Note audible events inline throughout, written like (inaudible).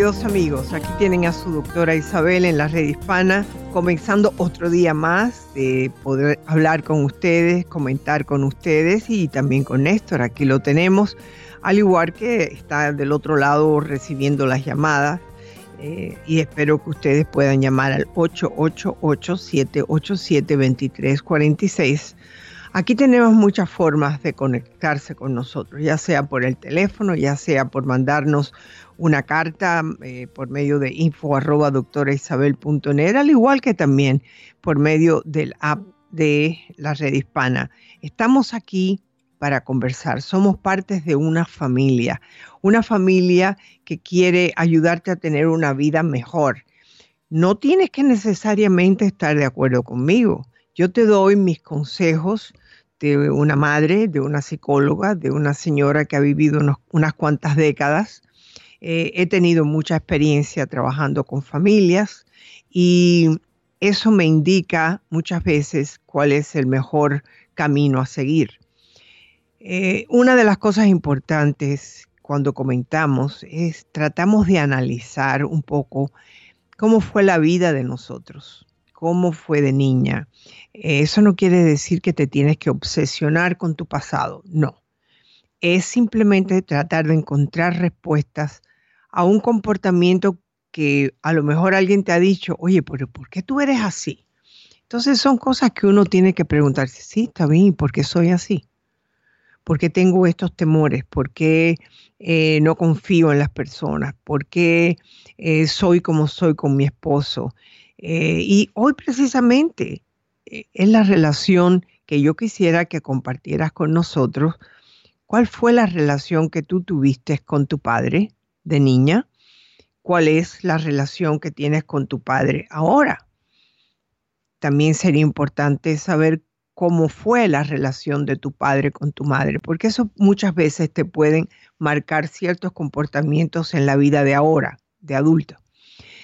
Amigos. Aquí tienen a su doctora Isabel en la red hispana, comenzando otro día más de poder hablar con ustedes, comentar con ustedes y también con Néstor. Aquí lo tenemos, al igual que está del otro lado recibiendo las llamadas. Eh, y espero que ustedes puedan llamar al 888-787-2346. Aquí tenemos muchas formas de conectarse con nosotros, ya sea por el teléfono, ya sea por mandarnos una carta eh, por medio de info arroba doctoraisabel.net, al igual que también por medio del app de la red hispana. Estamos aquí para conversar, somos partes de una familia, una familia que quiere ayudarte a tener una vida mejor. No tienes que necesariamente estar de acuerdo conmigo. Yo te doy mis consejos de una madre, de una psicóloga, de una señora que ha vivido unas cuantas décadas eh, he tenido mucha experiencia trabajando con familias y eso me indica muchas veces cuál es el mejor camino a seguir. Eh, una de las cosas importantes cuando comentamos es tratamos de analizar un poco cómo fue la vida de nosotros, cómo fue de niña. Eh, eso no quiere decir que te tienes que obsesionar con tu pasado, no. Es simplemente tratar de encontrar respuestas a un comportamiento que a lo mejor alguien te ha dicho, oye, pero ¿por qué tú eres así? Entonces son cosas que uno tiene que preguntarse, sí, está bien, ¿por qué soy así? ¿Por qué tengo estos temores? ¿Por qué eh, no confío en las personas? ¿Por qué eh, soy como soy con mi esposo? Eh, y hoy precisamente es la relación que yo quisiera que compartieras con nosotros. ¿Cuál fue la relación que tú tuviste con tu padre? De niña, cuál es la relación que tienes con tu padre ahora. También sería importante saber cómo fue la relación de tu padre con tu madre, porque eso muchas veces te pueden marcar ciertos comportamientos en la vida de ahora, de adulto.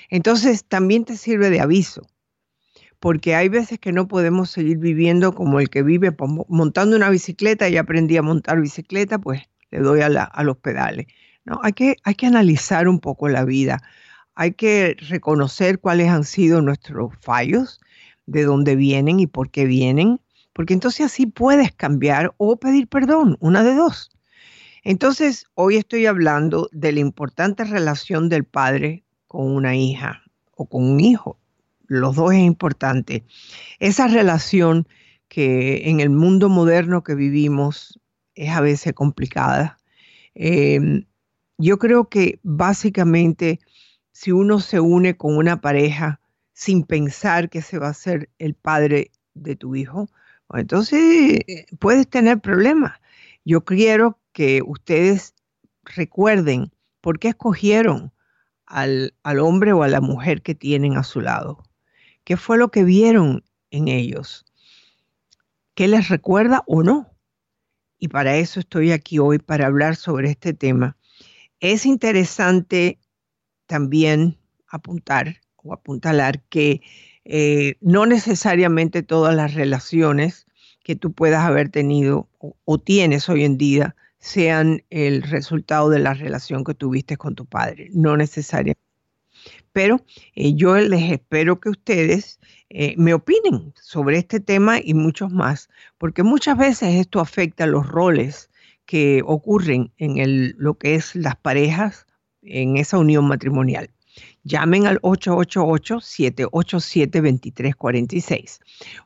Entonces también te sirve de aviso, porque hay veces que no podemos seguir viviendo como el que vive montando una bicicleta y aprendí a montar bicicleta, pues le doy a, a los pedales. No, hay que, hay que analizar un poco la vida. Hay que reconocer cuáles han sido nuestros fallos, de dónde vienen y por qué vienen, porque entonces así puedes cambiar o pedir perdón, una de dos. Entonces, hoy estoy hablando de la importante relación del padre con una hija o con un hijo. Los dos es importante. Esa relación que en el mundo moderno que vivimos es a veces complicada. Em, yo creo que básicamente si uno se une con una pareja sin pensar que se va a ser el padre de tu hijo, pues entonces puedes tener problemas. Yo quiero que ustedes recuerden por qué escogieron al, al, hombre o a la mujer que tienen a su lado. ¿Qué fue lo que vieron en ellos? ¿Qué les recuerda o no? Y para eso estoy aquí hoy, para hablar sobre este tema es interesante también apuntar o apuntalar que eh, no necesariamente todas las relaciones que tú puedas haber tenido o, tienes hoy en día sean el resultado de la relación que tuviste con tu padre, no necesariamente. Pero eh, yo les espero que ustedes eh, me opinen sobre este tema y muchos más, porque muchas veces esto afecta los roles que ocurren en el, lo que es las parejas en esa unión matrimonial. Llamen al 888-787-2346.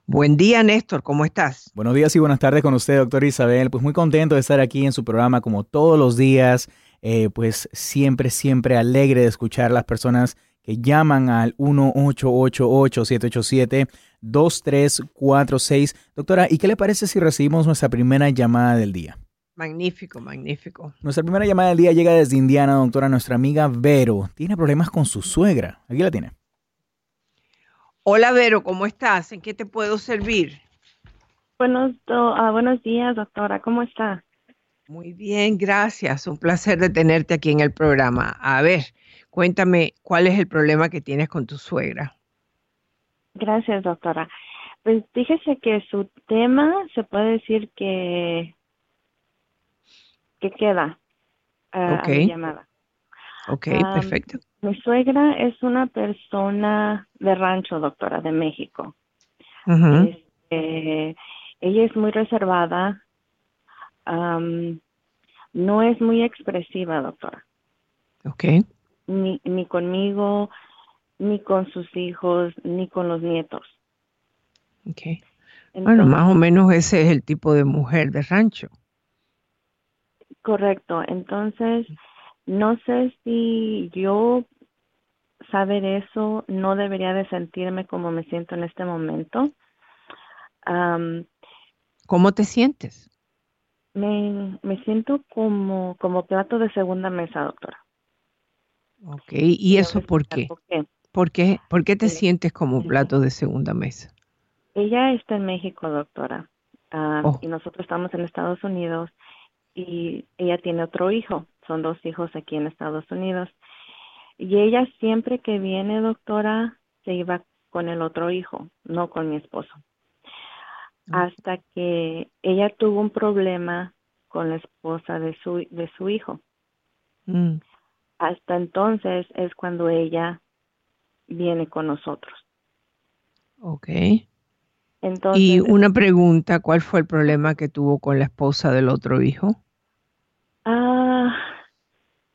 Buen día, Néstor, ¿cómo estás? Buenos días y buenas tardes con usted, doctor Isabel. Pues muy contento de estar aquí en su programa como todos los días. Eh, pues siempre, siempre alegre de escuchar a las personas que llaman al 1888-787 2346. Doctora, ¿y qué le parece si recibimos nuestra primera llamada del día? Magnífico, magnífico. Nuestra primera llamada del día llega desde Indiana, doctora. Nuestra amiga Vero tiene problemas con su suegra. Aquí la tiene. Hola Vero, ¿cómo estás? ¿En qué te puedo servir? Buenos, uh, buenos días, doctora. ¿Cómo está? Muy bien, gracias. Un placer de tenerte aquí en el programa. A ver, cuéntame cuál es el problema que tienes con tu suegra. Gracias, doctora. Pues fíjese que su tema se puede decir que que queda uh, mi llamada. Ok, perfecto. Mi suegra es una persona de rancho, doctora, de México. este, ella es muy reservada, no es muy expresiva, doctora. Ok. Ni, ni conmigo, ni con sus hijos, ni con los nietos. Ok. bueno, más o menos ese es el tipo de mujer de rancho. Correcto. Entonces, no sé si yo saber eso no debería de sentirme como me siento en este momento. ¿Cómo te sientes? Me, me siento como, como plato de segunda mesa, doctora. Ok, ¿y eso por qué? por qué? ¿Por qué? te sientes como plato de segunda mesa? Ella está en México, doctora, oh. y nosotros estamos en Estados Unidos y ella tiene otro hijo, son dos hijos aquí en Estados Unidos. Y ella siempre que viene, doctora, se iba con el otro hijo, no con mi esposo hasta que ella tuvo un problema con la esposa de su, de su hijo. Mm. Hasta entonces es cuando ella viene con nosotros. Ok. Entonces, y una pregunta, ¿cuál fue el problema que tuvo con la esposa del otro hijo? Ah,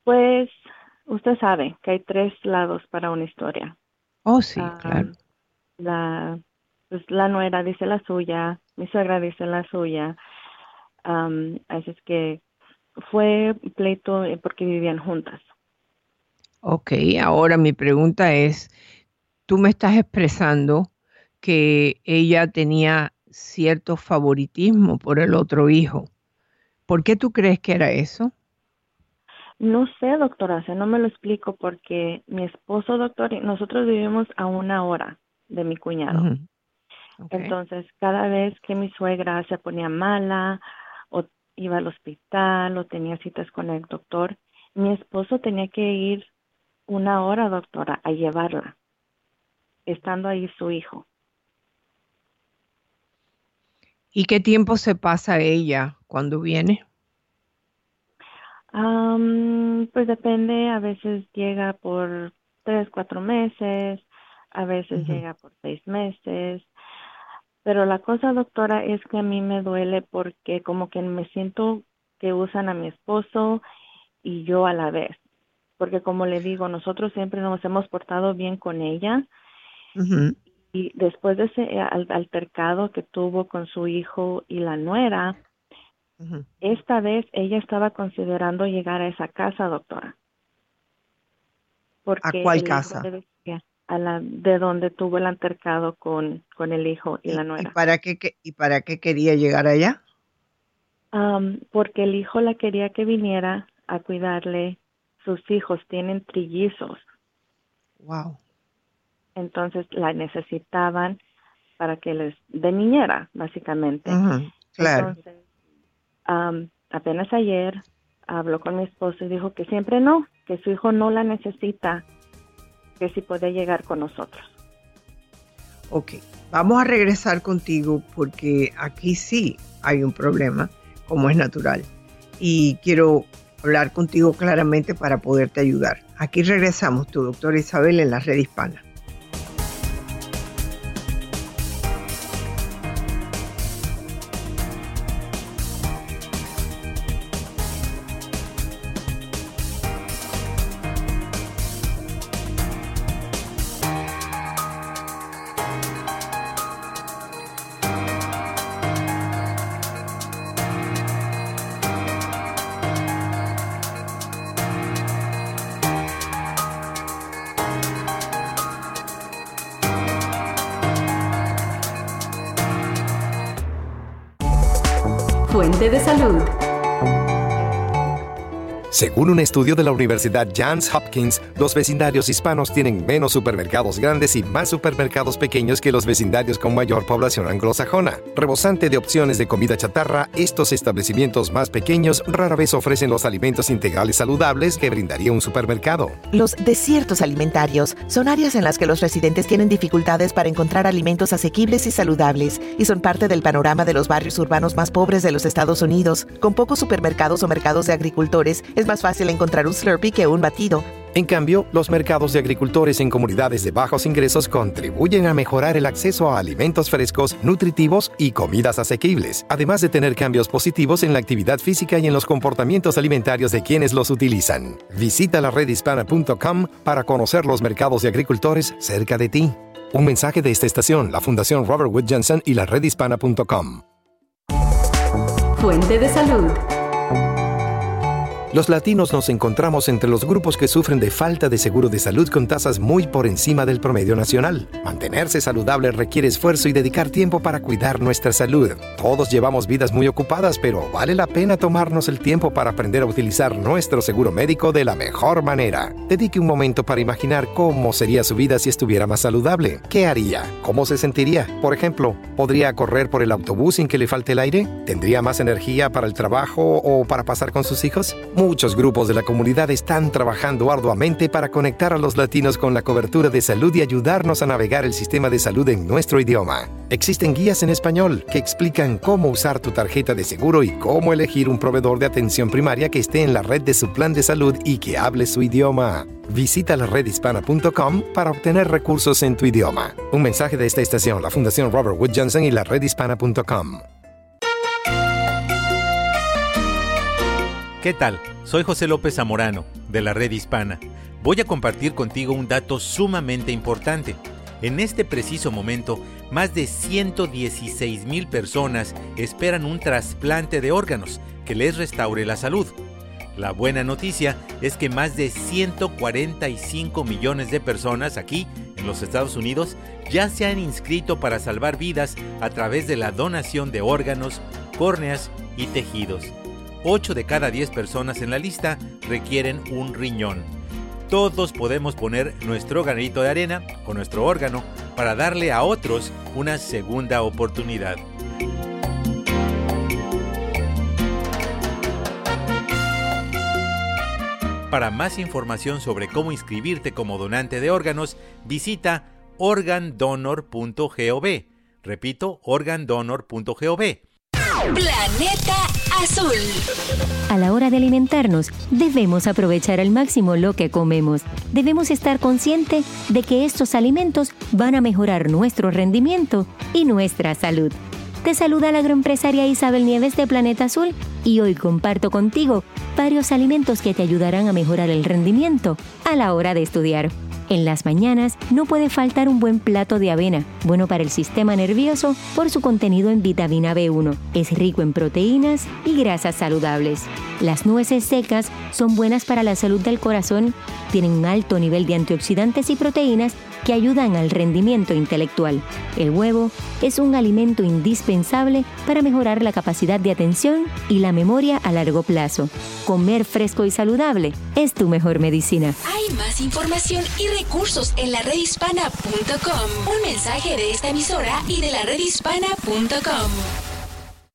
pues usted sabe que hay tres lados para una historia. Oh, sí, ah, claro. La, pues la nuera dice la suya, mi suegra dice la suya. así es que fue pleito eh, porque vivían juntas. Ok, ahora mi pregunta es, tú me estás expresando que ella tenía cierto favoritismo por el otro hijo. ¿Por qué tú crees que era eso? No sé, doctora, o no me lo explico porque mi esposo, doctor, nosotros vivimos a una hora de mi cuñado. Entonces, cada vez que mi suegra se ponía mala o iba al hospital o tenía citas con el doctor, mi esposo tenía que ir una hora, doctora, a llevarla, estando ahí su hijo. ¿Y qué tiempo se pasa ella cuando viene? pues depende, a veces llega por tres, cuatro meses, a veces llega por seis meses, pero la cosa, doctora, es que a mí me duele porque como que me siento que usan a mi esposo y yo a la vez. Porque como le digo, nosotros siempre nos hemos portado bien con ella. Y después de ese altercado que tuvo con su hijo y la nuera, esta vez ella estaba considerando llegar a esa casa, doctora. Porque ¿A cuál casa? a la de donde tuvo el altercado con, con el hijo y, la nuera. ¿Y para qué, y para qué quería llegar allá? porque el hijo la quería que viniera a cuidarle. Sus hijos tienen trillizos. Wow. Entonces la necesitaban para que les de niñera, básicamente. claro. Entonces, apenas ayer habló con mi esposo y dijo que siempre no, que su hijo no la necesita que si puede llegar con nosotros. Ok, vamos a regresar contigo porque aquí sí hay un problema, como es natural. Y quiero hablar contigo claramente para poderte ayudar. Aquí regresamos, tu doctora Isabel, en la red hispana. Estudio de la Universidad Johns Hopkins, los vecindarios hispanos tienen menos supermercados grandes y más supermercados pequeños que los vecindarios con mayor población anglosajona. Rebosante de opciones de comida chatarra, estos establecimientos más pequeños rara vez ofrecen los alimentos integrales saludables que brindaría un supermercado. Los desiertos alimentarios son áreas en las que los residentes tienen dificultades para encontrar alimentos asequibles y saludables y son parte del panorama de los barrios urbanos más pobres de los Estados Unidos. Con pocos supermercados o mercados de agricultores, es más fácil encontrar un Slurpee que un batido. En cambio, los mercados de agricultores en comunidades de bajos ingresos contribuyen a mejorar el acceso a alimentos frescos, nutritivos y comidas asequibles, además de tener cambios positivos en la actividad física y en los comportamientos alimentarios de quienes los utilizan. Visita la redhispana.com para conocer los mercados de agricultores cerca de ti. Un mensaje de esta estación, la Fundación Robert Wood Johnson y la redhispana.com. Fuente de salud. Los latinos nos encontramos entre los grupos que sufren de falta de seguro de salud con tasas muy por encima del promedio nacional. Mantenerse saludable requiere esfuerzo y dedicar tiempo para cuidar nuestra salud. Todos llevamos vidas muy ocupadas, pero vale la pena tomarnos el tiempo para aprender a utilizar nuestro seguro médico de la mejor manera. Dedique un momento para imaginar cómo sería su vida si estuviera más saludable. ¿Qué haría? ¿Cómo se sentiría? Por ejemplo, ¿podría correr por el autobús sin que le falte el aire? ¿Tendría más energía para el trabajo o para pasar con sus hijos? Muchos grupos de la comunidad están trabajando arduamente para conectar a los latinos con la cobertura de salud y ayudarnos a navegar el sistema de salud en nuestro idioma. Existen guías en español que explican cómo usar tu tarjeta de seguro y cómo elegir un proveedor de atención primaria que esté en la red de su plan de salud y que hable su idioma. Visita la redhispana.com para obtener recursos en tu idioma. Un mensaje de esta estación, la Fundación Robert Wood Johnson y la redhispana.com. ¿Qué tal? Soy José López Zamorano, de la Red Hispana. Voy a compartir contigo un dato sumamente importante. En este preciso momento, más de 116 mil personas esperan un trasplante de órganos que les restaure la salud. La buena noticia es que más de 145 millones de personas aquí, en los Estados Unidos, ya se han inscrito para salvar vidas a través de la donación de órganos, córneas y tejidos. 8 de cada 10 personas en la lista requieren un riñón. Todos podemos poner nuestro granito de arena o nuestro órgano para darle a otros una segunda oportunidad. Para más información sobre cómo inscribirte como donante de órganos, visita organdonor.gov. Repito, organdonor.gov. Planeta Azul. A la hora de alimentarnos, debemos aprovechar al máximo lo que comemos. Debemos estar conscientes de que estos alimentos van a mejorar nuestro rendimiento y nuestra salud. Te saluda la agroempresaria Isabel Nieves de Planeta Azul y hoy comparto contigo varios alimentos que te ayudarán a mejorar el rendimiento a la hora de estudiar. En las mañanas no puede faltar un buen plato de avena, bueno para el sistema nervioso por su contenido en vitamina B1. Es rico en proteínas y grasas saludables. Las nueces secas son buenas para la salud del corazón, tienen un alto nivel de antioxidantes y proteínas que ayudan al rendimiento intelectual. El huevo es un alimento indispensable para mejorar la capacidad de atención y la memoria a largo plazo. Comer fresco y saludable es tu mejor medicina. Hay más información y recursos en la redhispana.com. Un mensaje de esta emisora y de la redhispana.com.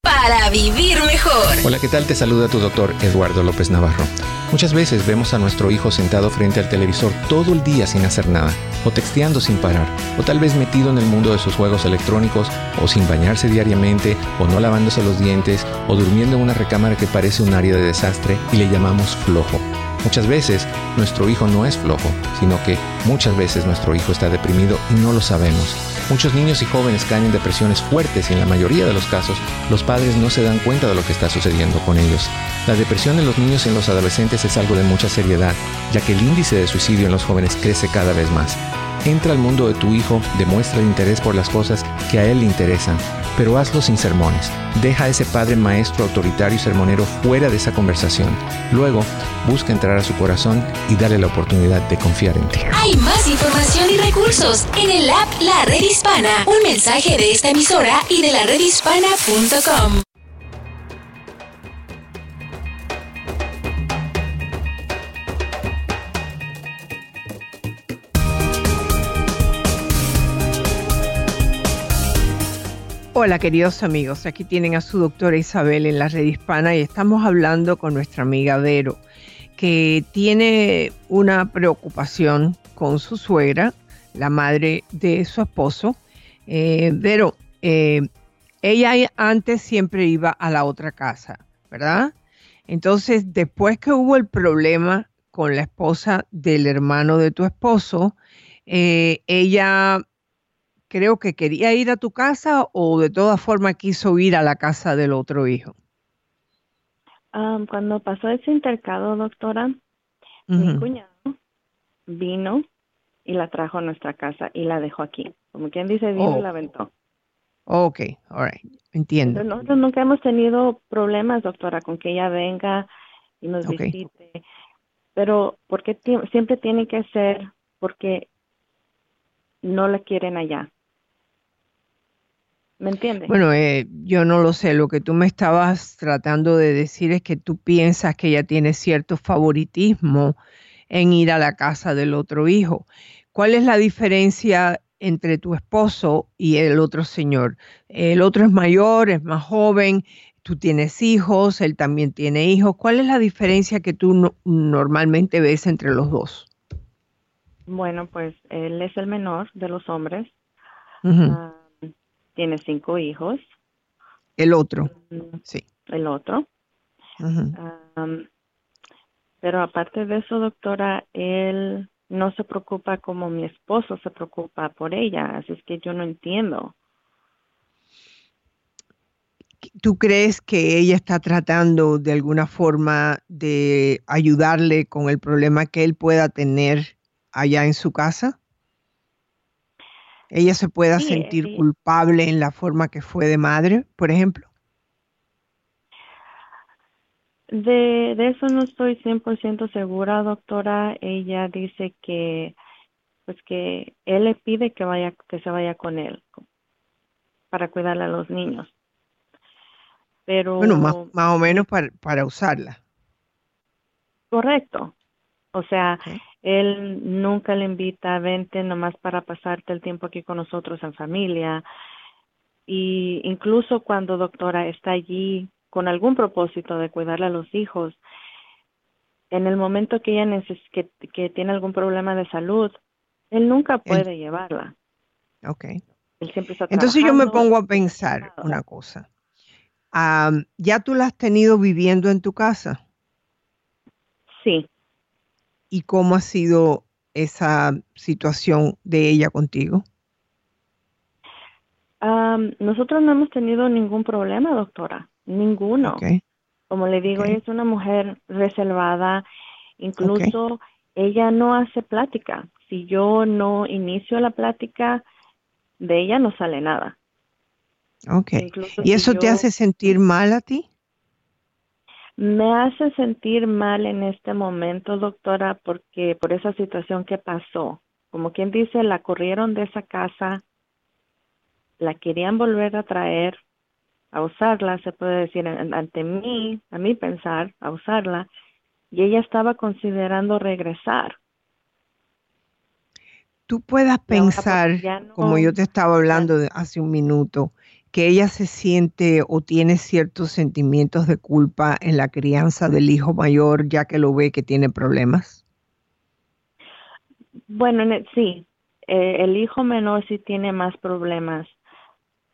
Para vivir mejor. Hola, ¿qué tal? Te saluda tu doctor Eduardo López Navarro. Muchas veces vemos a nuestro hijo sentado frente al televisor todo el día sin hacer nada, o texteando sin parar, o tal vez metido en el mundo de sus juegos electrónicos, o sin bañarse diariamente, o no lavándose los dientes, o durmiendo en una recámara que parece un área de desastre y le llamamos flojo. Muchas veces nuestro hijo no es flojo, sino que muchas veces nuestro hijo está deprimido y no lo sabemos. Muchos niños y jóvenes caen en depresiones fuertes y en la mayoría de los casos los padres no se dan cuenta de lo que está sucediendo con ellos. La depresión en los niños y en los adolescentes es algo de mucha seriedad, ya que el índice de suicidio en los jóvenes crece cada vez más. Entra al mundo de tu hijo, demuestra el interés por las cosas que a él le interesan, pero hazlo sin sermones. Deja a ese padre maestro autoritario y sermonero fuera de esa conversación. Luego, busca entrar a su corazón y darle la oportunidad de confiar en ti. Hay más información y recursos en el app La Red Hispana. Un mensaje de esta emisora y de la redhispana.com. Hola queridos amigos, aquí tienen a su doctora Isabel en la red hispana y estamos hablando con nuestra amiga Vero, que tiene una preocupación con su suegra, la madre de su esposo. Eh, Vero, eh, ella antes siempre iba a la otra casa, ¿verdad? Entonces, después que hubo el problema con la esposa del hermano de tu esposo, eh, ella creo que quería ir a tu casa o de todas formas quiso ir a la casa del otro hijo. cuando pasó ese intercado, doctora, mi cuñado vino y la trajo a nuestra casa y la dejó aquí. Como quien dice, vino y la aventó. Ok, all right, entiendo. nosotros nunca hemos tenido problemas, doctora, con que ella venga y nos visite. Pero, ¿por qué siempre tiene que ser? Porque no la quieren allá. ¿Me entiendes? Bueno, eh, yo no lo sé. Lo que tú me estabas tratando de decir es que tú piensas que ella tiene cierto favoritismo en ir a la casa del otro hijo. ¿Cuál es la diferencia entre tu esposo y el otro señor? El otro es mayor, es más joven, tú tienes hijos, él también tiene hijos. ¿Cuál es la diferencia que tú normalmente ves entre los dos? Bueno, pues él es el menor de los hombres tiene cinco hijos. El otro, mm, sí. El otro. pero aparte de eso, doctora, él no se preocupa como mi esposo se preocupa por ella, así es que yo no entiendo. ¿Tú crees que ella está tratando de alguna forma de ayudarle con el problema que él pueda tener allá en su casa? Ella se pueda sentir culpable en la forma que fue de madre, por ejemplo? De, de eso no estoy 100% segura, doctora. Ella dice que pues que él le pide que vaya que se vaya con él para cuidarle a los niños. Pero Bueno, más, más o menos para, para usarla. Correcto. O sea, él nunca le invita a vente nomás para pasarte el tiempo aquí con nosotros en familia. Y incluso cuando doctora está allí con algún propósito de cuidarle a los hijos, en el momento que ella que, que, tiene algún problema de salud, él nunca puede llevarla. Ok. Entonces yo me pongo a pensar una cosa. ¿Ya tú la has tenido viviendo en tu casa? Sí y cómo ha sido esa situación de ella contigo? nosotros no hemos tenido ningún problema, doctora, ninguno. Como le digo, ella es una mujer reservada, incluso ella no hace plática. Si yo no inicio la plática, de ella no sale nada. Ok. ¿Y eso te hace sentir mal a ti? Me hace sentir mal en este momento, doctora, porque por esa situación que pasó, como quien dice, la corrieron de esa casa, la querían volver a traer, a usarla, se puede decir, ante mí, a mí pensar, a usarla, y ella estaba considerando regresar. Tú puedas pensar, como yo te estaba hablando hace un minuto, que ella se siente o tiene ciertos sentimientos de culpa en la crianza del hijo mayor ya que lo ve que tiene problemas? Bueno, sí, eh, el hijo menor sí tiene más problemas.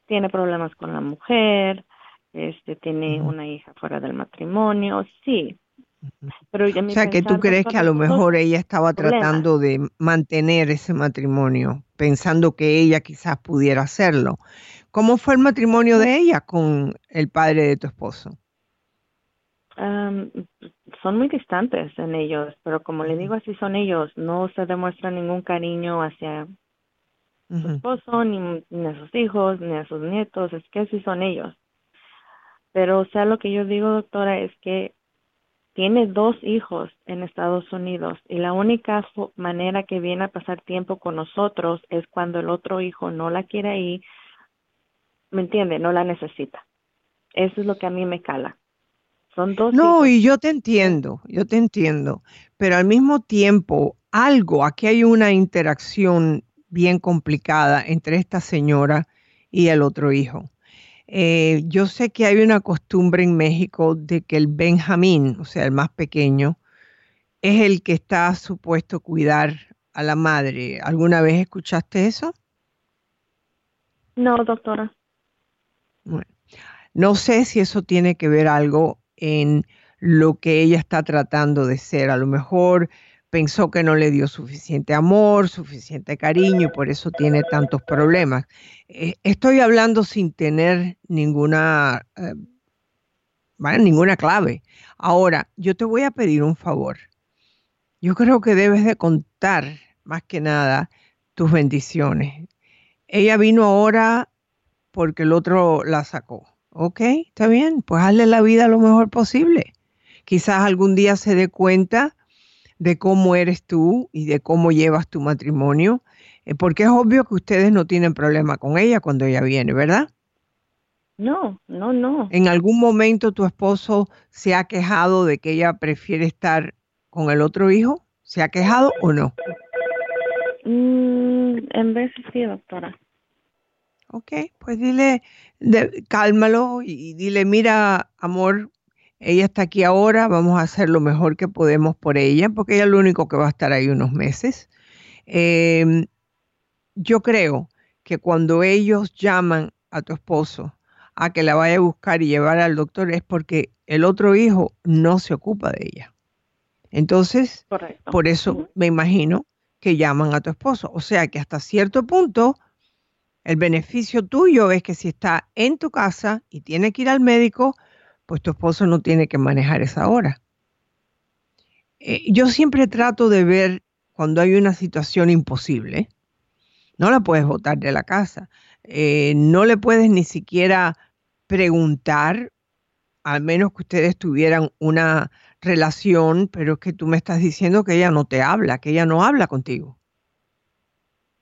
Tiene problemas con la mujer, este, tiene una hija fuera del matrimonio, sí. Pero o sea, que tú crees que a lo mejor ella estaba tratando de mantener ese matrimonio, pensando que ella quizás pudiera hacerlo. ¿Cómo fue el matrimonio de ella con el padre de tu esposo? son muy distantes en ellos, pero como le digo, así son ellos. No se demuestra ningún cariño hacia su esposo, ni, a sus hijos, ni a sus nietos. Es que así son ellos. Pero, o sea, lo que yo digo, doctora, es que tiene dos hijos en Estados Unidos y la única manera que viene a pasar tiempo con nosotros es cuando el otro hijo no la quiere ahí ¿me entiende? No la necesita. Eso es lo que a mí me cala. Son dos. No, y yo te entiendo, yo te entiendo, pero al mismo tiempo, algo, aquí hay una interacción bien complicada entre esta señora y el otro hijo. Eh, yo sé que hay una costumbre en México de que el Benjamín, o sea, el más pequeño, es el que está supuesto cuidar a la madre. ¿Alguna vez escuchaste eso? No, doctora. Bueno, no sé si eso tiene que ver algo en lo que ella está tratando de ser. A lo mejor pensó que no le dio suficiente amor, suficiente cariño y por eso tiene tantos problemas. Eh, estoy hablando sin tener ninguna, eh, ninguna clave. Ahora, yo te voy a pedir un favor. Yo creo que debes de contar más que nada tus bendiciones. Ella vino ahora porque el otro la sacó. Ok, está bien, pues hazle la vida lo mejor posible. Quizás algún día se dé cuenta de cómo eres tú y de cómo llevas tu matrimonio, eh, porque es obvio que ustedes no tienen problema con ella cuando ella viene, ¿verdad? No, no, no. ¿En algún momento tu esposo se ha quejado de que ella prefiere estar con el otro hijo? ¿Se ha quejado o no? Mm, en veces sí, doctora. Ok, pues dile, cálmalo y dile, mira, amor, ella está aquí ahora, vamos a hacer lo mejor que podemos por ella, porque ella es lo único que va a estar ahí unos meses. Em, yo creo que cuando ellos llaman a tu esposo a que la vaya a buscar y llevar al doctor es porque el otro hijo no se ocupa de ella. Entonces, por eso me imagino que llaman a tu esposo. O sea que hasta cierto punto, el beneficio tuyo es que si está en tu casa y tiene que ir al médico, pues tu esposo no tiene que manejar esa hora. Eh, yo siempre trato de ver cuando hay una situación imposible, no la puedes botar de la casa, eh, no le puedes ni siquiera preguntar, al menos que ustedes tuvieran una relación, pero es que tú me estás diciendo que ella no te habla, que ella no habla contigo.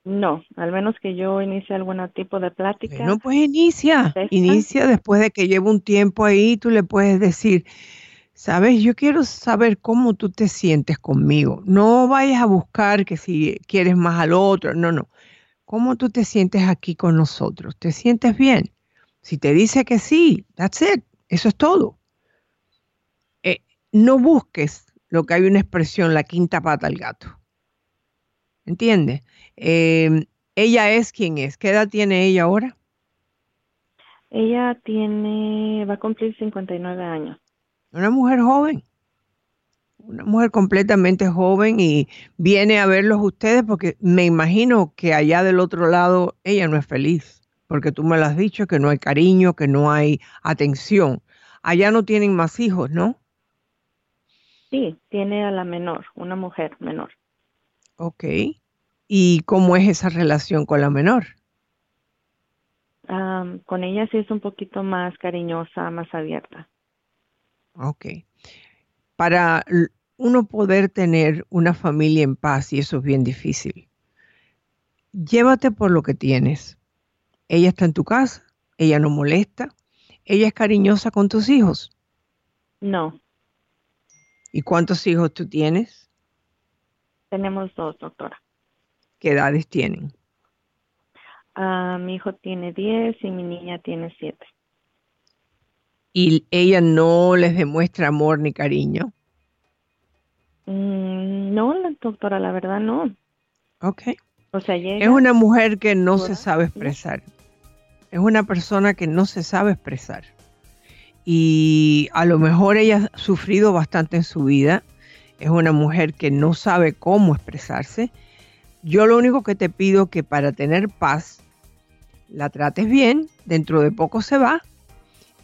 No, al menos que yo inicie algún tipo de plática. No, pues inicia, inicia después de que lleve un tiempo ahí, tú le puedes decir, sabes, yo quiero saber cómo tú te sientes conmigo. No vayas a buscar que si quieres más al otro, no, no. ¿Cómo tú te sientes aquí con nosotros? ¿Te sientes bien? Si te dice que sí, that's it, eso es todo. Eh, no busques lo que hay una expresión, la quinta pata al gato. ¿Entiendes? Eh, ella es quien es. ¿Qué edad tiene ella ahora? Ella tiene, va a cumplir 59 años. Una mujer joven. Una mujer completamente joven y viene a verlos ustedes porque me imagino que allá del otro lado ella no es feliz, porque tú me lo has dicho, que no hay cariño, que no hay atención. Allá no tienen más hijos, ¿no? Sí, tiene a la menor, una mujer menor. Ok. ¿Y cómo es esa relación con la menor? con ella sí es un poquito más cariñosa, más abierta. Ok. Para uno poder tener una familia en paz, y eso es bien difícil, llévate por lo que tienes. Ella está en tu casa, ella no molesta, ella es cariñosa con tus hijos. No. ¿Y cuántos hijos tú tienes? Tenemos dos, doctora. ¿Qué edades tienen? Ah, mi hijo tiene 10 y mi niña tiene 7. ¿Y ella no les demuestra amor ni cariño? Mm, no, doctora, la verdad no. Ok. O sea, es una mujer que no se sabe expresar. Es una persona que no se sabe expresar. Y a lo mejor ella ha sufrido bastante en su vida es una mujer que no sabe cómo expresarse. Yo lo único que te pido que para tener paz la trates bien, dentro de poco se va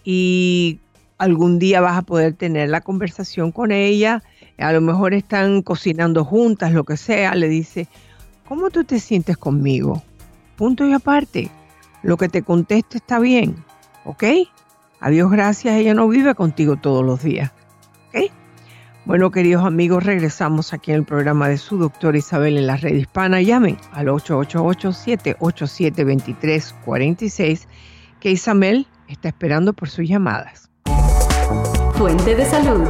y algún día vas a poder tener la conversación con ella, a lo mejor están cocinando juntas, lo que sea, le dice, ¿cómo tú te sientes conmigo? Punto y aparte, lo que te conteste está bien, ¿ok? Adiós, gracias, ella no vive contigo todos los días. Bueno, queridos amigos, regresamos aquí en el programa de su doctor Isabel en la red hispana. Llamen al 888-787-2346, que Isabel está esperando por sus llamadas. Fuente de salud.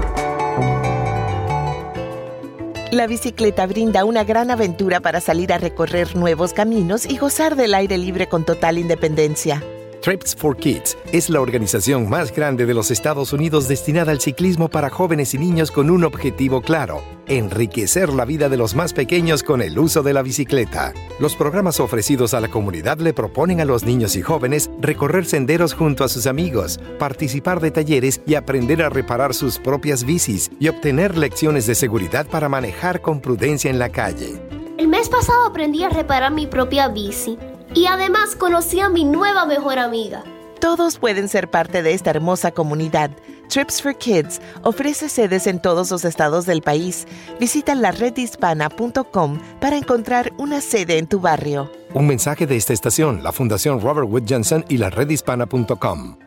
La bicicleta brinda una gran aventura para salir a recorrer nuevos caminos y gozar del aire libre con total independencia. Trips for Kids es la organización más grande de los Estados Unidos destinada al ciclismo para jóvenes y niños con un objetivo claro, enriquecer la vida de los más pequeños con el uso de la bicicleta. Los programas ofrecidos a la comunidad le proponen a los niños y jóvenes recorrer senderos junto a sus amigos, participar de talleres y aprender a reparar sus propias bicis y obtener lecciones de seguridad para manejar con prudencia en la calle. El mes pasado aprendí a reparar mi propia bici y además conocí a mi nueva mejor amiga. Todos pueden ser parte de esta hermosa comunidad. Trips for Kids ofrece sedes en todos los estados del país. Visita la redhispana.com para encontrar una sede en tu barrio. Un mensaje de esta estación, la Fundación Robert Wood Johnson y la redhispana.com.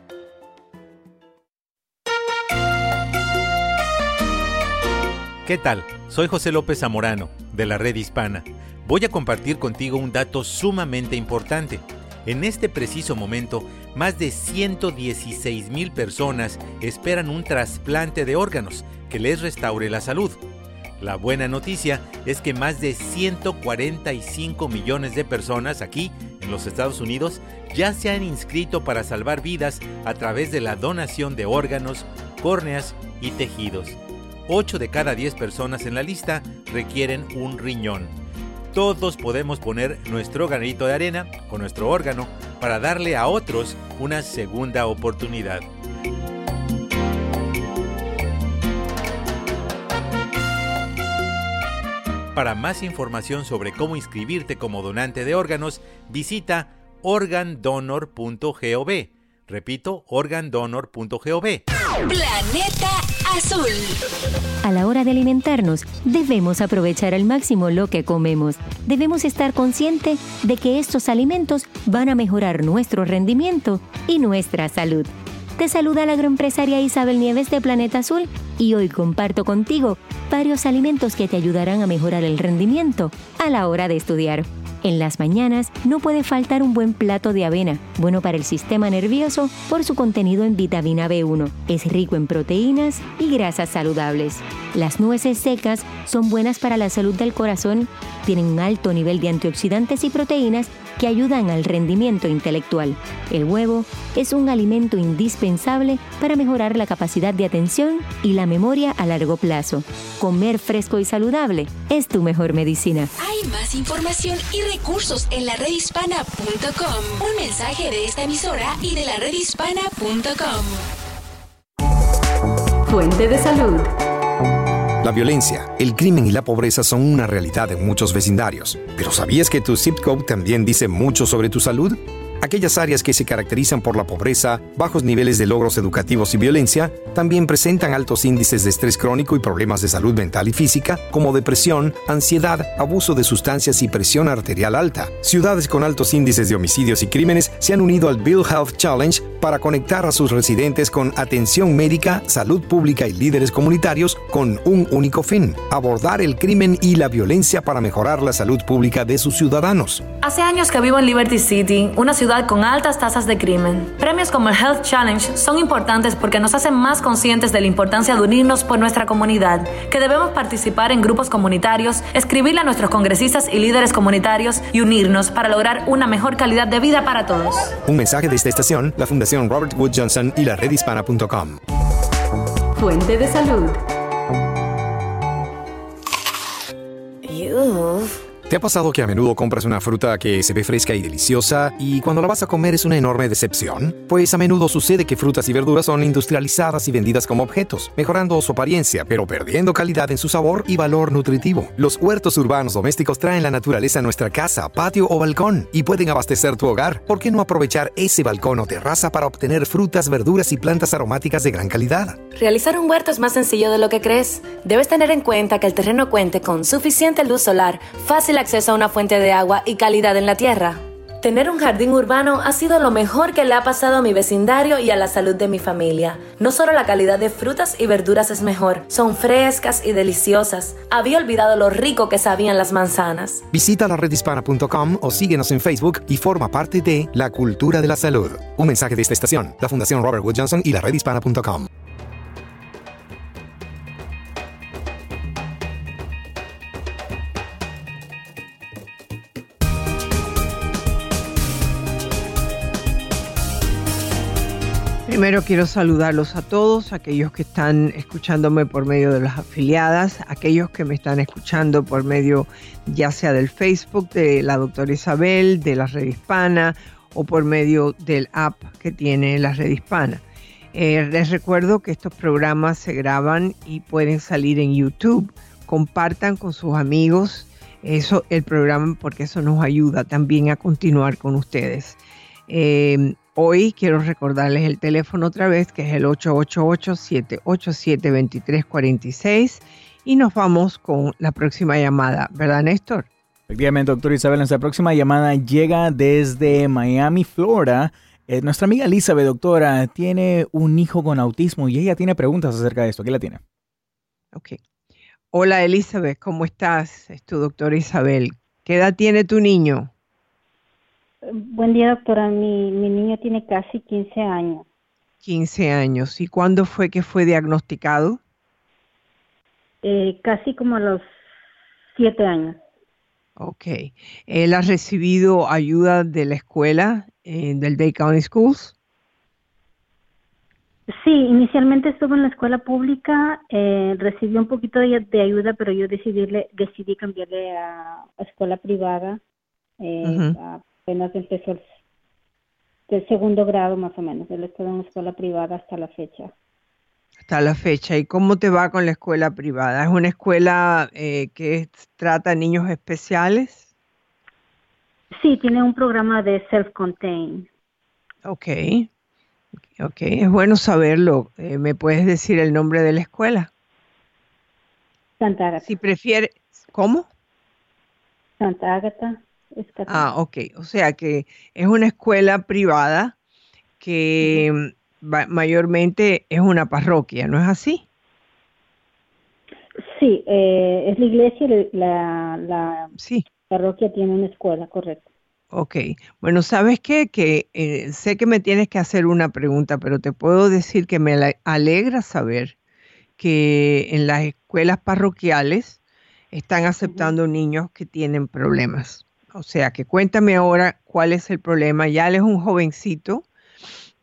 ¿Qué tal? Soy José López Zamorano, de la Red Hispana. Voy a compartir contigo un dato sumamente importante. En este preciso momento, más de 116 mil personas esperan un trasplante de órganos que les restaure la salud. La buena noticia es que más de 145 millones de personas aquí, en los Estados Unidos, ya se han inscrito para salvar vidas a través de la donación de órganos, córneas y tejidos. 8 de cada 10 personas en la lista requieren un riñón. Todos podemos poner nuestro granito de arena con nuestro órgano para darle a otros una segunda oportunidad. Para más información sobre cómo inscribirte como donante de órganos, visita organdonor.gov. Repito, organdonor.gov. Planeta Azul. A la hora de alimentarnos, debemos aprovechar al máximo lo que comemos. Debemos estar conscientes de que estos alimentos van a mejorar nuestro rendimiento y nuestra salud. Te saluda la agroempresaria Isabel Nieves de Planeta Azul y hoy comparto contigo varios alimentos que te ayudarán a mejorar el rendimiento a la hora de estudiar. En las mañanas no puede faltar un buen plato de avena, bueno para el sistema nervioso por su contenido en vitamina B1. Es rico en proteínas y grasas saludables. Las nueces secas son buenas para la salud del corazón, tienen un alto nivel de antioxidantes y proteínas que ayudan al rendimiento intelectual. El huevo es un alimento indispensable para mejorar la capacidad de atención y la memoria a largo plazo. Comer fresco y saludable es tu mejor medicina. Hay más información y recursos en la redhispana.com. Un mensaje de esta emisora y de la redhispana.com. Fuente de salud. La violencia, el crimen y la pobreza son una realidad en muchos vecindarios. Pero ¿sabías que tu zip code también dice mucho sobre tu salud? Aquellas áreas que se caracterizan por la pobreza, bajos niveles de logros educativos y violencia, también presentan altos índices de estrés crónico y problemas de salud mental y física, como depresión, ansiedad, abuso de sustancias y presión arterial alta. Ciudades con altos índices de homicidios y crímenes se han unido al Bill Health Challenge para conectar a sus residentes con atención médica, salud pública y líderes comunitarios con un único fin, abordar el crimen y la violencia para mejorar la salud pública de sus ciudadanos. Hace años que vivo en Liberty City, una ciudad con altas tasas de crimen. Premios como el Health Challenge son importantes porque nos hacen más conscientes de la importancia de unirnos por nuestra comunidad, que debemos participar en grupos comunitarios, escribirle a nuestros congresistas y líderes comunitarios y unirnos para lograr una mejor calidad de vida para todos. Un mensaje de esta estación, la Fundación Robert Wood Johnson y la redhispana.com. Fuente de salud. ¿Te ha pasado que a menudo compras una fruta que se ve fresca y deliciosa y cuando la vas a comer es una enorme decepción? Pues a menudo sucede que frutas y verduras son industrializadas y vendidas como objetos, mejorando su apariencia, pero perdiendo calidad en su sabor y valor nutritivo. Los huertos urbanos domésticos traen la naturaleza a nuestra casa, patio o balcón y pueden abastecer tu hogar. ¿Por qué no aprovechar ese balcón o terraza para obtener frutas, verduras y plantas aromáticas de gran calidad? Realizar un huerto es más sencillo de lo que crees. Debes tener en cuenta que el terreno cuente con suficiente luz solar, fácil acceso a una fuente de agua y calidad en la tierra. Tener un jardín urbano ha sido lo mejor que le ha pasado a mi vecindario y a la salud de mi familia. No solo la calidad de frutas y verduras es mejor, son frescas y deliciosas. Había olvidado lo rico que sabían las manzanas. Visita la redhispana.com o síguenos en Facebook y forma parte de La Cultura de la Salud. Un mensaje de esta estación, la Fundación Robert Wood Johnson y la redhispana.com. primero quiero saludarlos a todos, aquellos que están escuchándome por medio de las afiliadas, aquellos que me están escuchando por medio ya sea del Facebook de la doctora Isabel, de la red hispana o por medio del app que tiene la red hispana. Eh, les recuerdo que estos programas se graban y pueden salir en YouTube. Compartan con sus amigos eso el programa porque eso nos ayuda también a continuar con ustedes. Eh, hoy quiero recordarles el teléfono otra vez que es el 888-787-2346 y nos vamos con la próxima llamada, ¿verdad Néstor? Efectivamente, doctor Isabel, nuestra próxima llamada llega desde Miami, Florida. Eh, nuestra amiga Elizabeth, doctora, tiene un hijo con autismo y ella tiene preguntas acerca de esto. ¿Qué la tiene? Ok. Hola Elizabeth, ¿cómo estás? Es tu doctora Isabel. ¿Qué edad tiene tu niño? Buen día, doctora. Mi, mi niño tiene casi 15 años. 15 años. ¿Y cuándo fue que fue diagnosticado? Eh, casi como a los 7 años. Ok. ¿Él ha recibido ayuda de la escuela, eh, del Day County Schools? Sí, inicialmente estuvo en la escuela pública, eh, recibió un poquito de, de, ayuda, pero yo decidí, decidí cambiarle a, a escuela privada. Eh, uh -huh. Apenas empezó el, segundo grado más o menos. Él estuvo en la escuela privada hasta la fecha. Hasta la fecha. ¿Y cómo te va con la escuela privada? ¿Es una escuela eh, que trata niños especiales? Sí, tiene un programa de self-contained. Ok. Ok, es bueno saberlo. Eh, ¿Me puedes decir el nombre de la escuela? Santa Ágata. Si prefiere, ¿cómo? Santa Ah, ok. O sea que es una escuela privada que uh -huh. mayormente es una parroquia, ¿no es así? Sí, eh, es la iglesia, la, la sí. parroquia tiene una escuela, correcto. Ok, bueno, ¿sabes qué? Que eh, sé que me tienes que hacer una pregunta, pero te puedo decir que me alegra saber que en las escuelas parroquiales están aceptando uh -huh. niños que tienen problemas. O sea, que cuéntame ahora cuál es el problema. Ya él es un jovencito,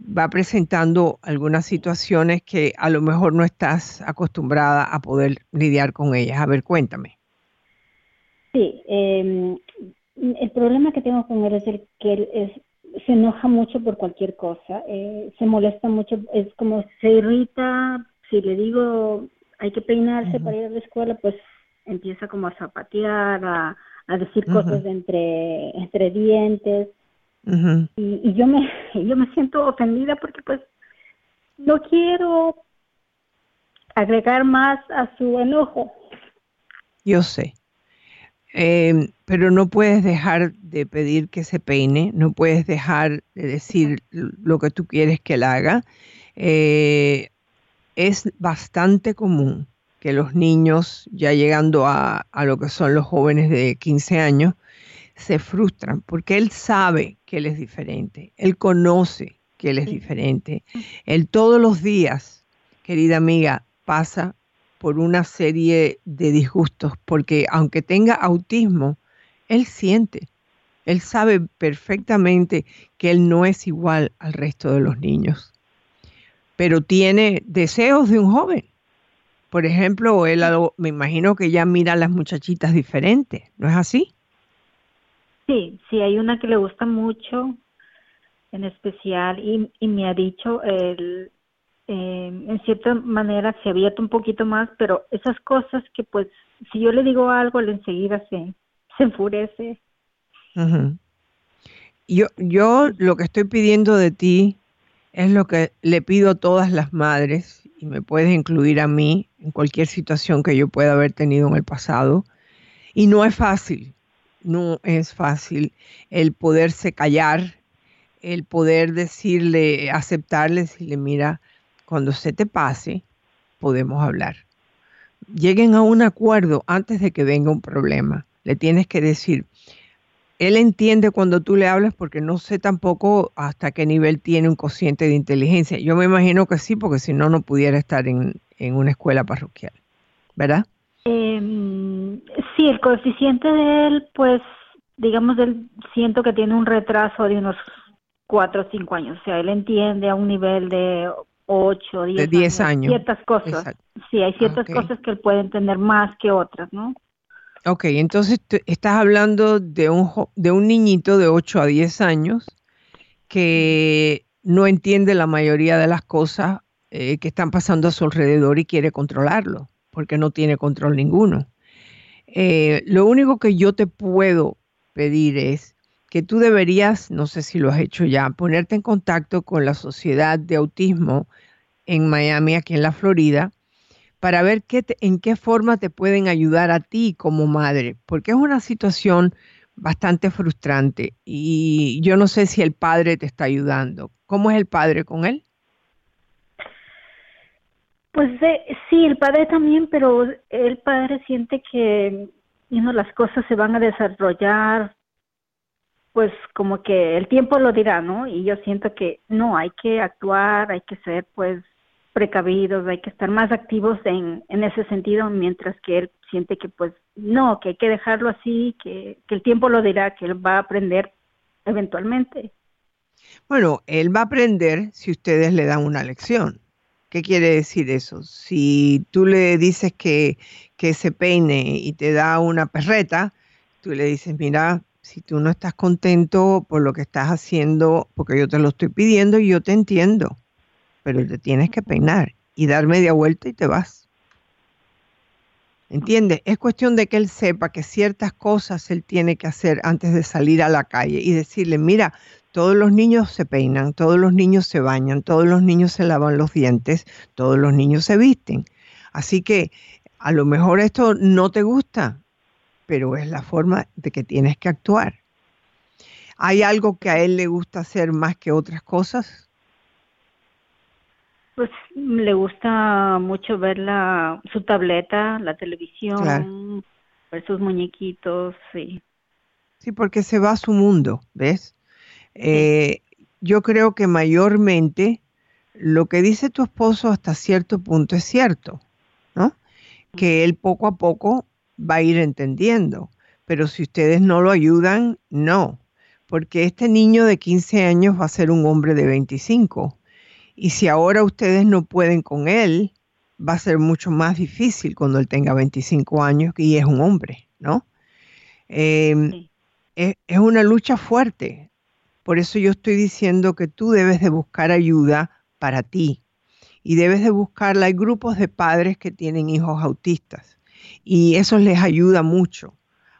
va presentando algunas situaciones que a lo mejor no estás acostumbrada a poder lidiar con ellas. A ver, cuéntame. Sí, eh, el problema que tengo con él es el que él es, se enoja mucho por cualquier cosa, eh, se molesta mucho, es como se irrita, si le digo hay que peinarse uh -huh. para ir a la escuela, pues empieza como a zapatear, a, a decir uh -huh. cosas entre, entre dientes. Uh -huh. y, y, yo me (laughs) yo me siento ofendida porque pues no quiero agregar más a su enojo. Yo sé. Eh, pero no puedes dejar de pedir que se peine, no puedes dejar de decir lo que tú quieres que él haga. Eh, es bastante común que los niños, ya llegando a, a, lo que son los jóvenes de 15 años, se frustran porque él sabe que él es diferente, él conoce que él es diferente. Él todos los días, querida amiga, pasa por una serie de disgustos, porque aunque tenga autismo, él siente, él sabe perfectamente que él no es igual al resto de los niños, pero tiene deseos de un joven. Por ejemplo, él me imagino que ya mira a las muchachitas diferentes, ¿no es así? Sí, sí, hay una que le gusta mucho en especial y, y me ha dicho el eh, en cierta manera se abierta un poquito más, pero esas cosas que pues si yo le digo algo, él enseguida se, se enfurece. Uh -huh. Yo, yo lo que estoy pidiendo de ti es lo que le pido a todas las madres, y me puedes incluir a mí en cualquier situación que yo pueda haber tenido en el pasado. Y no es fácil, no es fácil el poderse callar, el poder decirle, aceptarle, decirle, mira, cuando se te pase, podemos hablar. Lleguen a un acuerdo antes de que venga un problema. Le tienes que decir, él entiende cuando tú le hablas porque no sé tampoco hasta qué nivel tiene un cociente de inteligencia. Yo me imagino que sí, porque si no, no pudiera estar en, en una escuela parroquial, ¿verdad? Eh, sí, el coeficiente de él, pues, digamos, él siento que tiene un retraso de unos cuatro o cinco años. O sea, él entiende a un nivel de ocho, diez, de 10 años. Ciertas cosas. Sí, hay ciertas cosas que él puede entender más que otras, ¿no? Ok, entonces estás hablando de un, de un niñito de 8 a 10 años que no entiende la mayoría de las cosas eh, que están pasando a su alrededor y quiere controlarlo, porque no tiene control ninguno. Eh, lo único que yo te puedo pedir es que tú deberías, no sé si lo has hecho ya, ponerte en contacto con la Sociedad de Autismo en Miami, aquí en la Florida, para ver qué en qué forma te pueden ayudar a ti como madre, porque es una situación bastante frustrante y yo no sé si el padre te está ayudando. ¿Cómo es el padre con él? Pues sí, el padre también, pero el padre siente que las cosas se van a desarrollar, pues como que el tiempo lo dirá, ¿no? Y yo siento que no, hay que actuar, hay que ser pues precavidos, hay que estar más activos en, en ese sentido, mientras que él siente que pues no, que hay que dejarlo así, que, que el tiempo lo dirá, que él va a aprender eventualmente. Bueno, él va a aprender si ustedes le dan una lección. ¿Qué quiere decir eso? Si tú le dices que, que se peine y te da una perreta, tú le dices, mira, si tú no estás contento por lo que estás haciendo, porque yo te lo estoy pidiendo y yo te entiendo, pero te tienes que peinar y dar media vuelta y te vas. ¿Entiendes? Es cuestión de que él sepa que ciertas cosas él tiene que hacer antes de salir a la calle y decirle, mira, todos los niños se peinan, todos los niños se bañan, todos los niños se lavan los dientes, todos los niños se visten. Así que a lo mejor esto no te gusta, pero es la forma de que tienes que actuar. ¿Hay algo que a él le gusta hacer más que otras cosas? Pues le gusta mucho ver la, su tableta, la televisión, ver sus muñequitos, sí. Sí, porque se va a su mundo, ¿ves? Eh, yo creo que mayormente lo que dice tu esposo hasta cierto punto es cierto, ¿no? Que él poco a poco va a ir entendiendo, pero si ustedes no lo ayudan, no, porque este niño de 15 años va a ser un hombre de 25 y si ahora ustedes no pueden con él, va a ser mucho más difícil cuando él tenga 25 años y es un hombre, ¿no? Em, es, una lucha fuerte. Por eso yo estoy diciendo que tú debes de buscar ayuda para ti y debes de buscarla. Hay grupos de padres que tienen hijos autistas y eso les ayuda mucho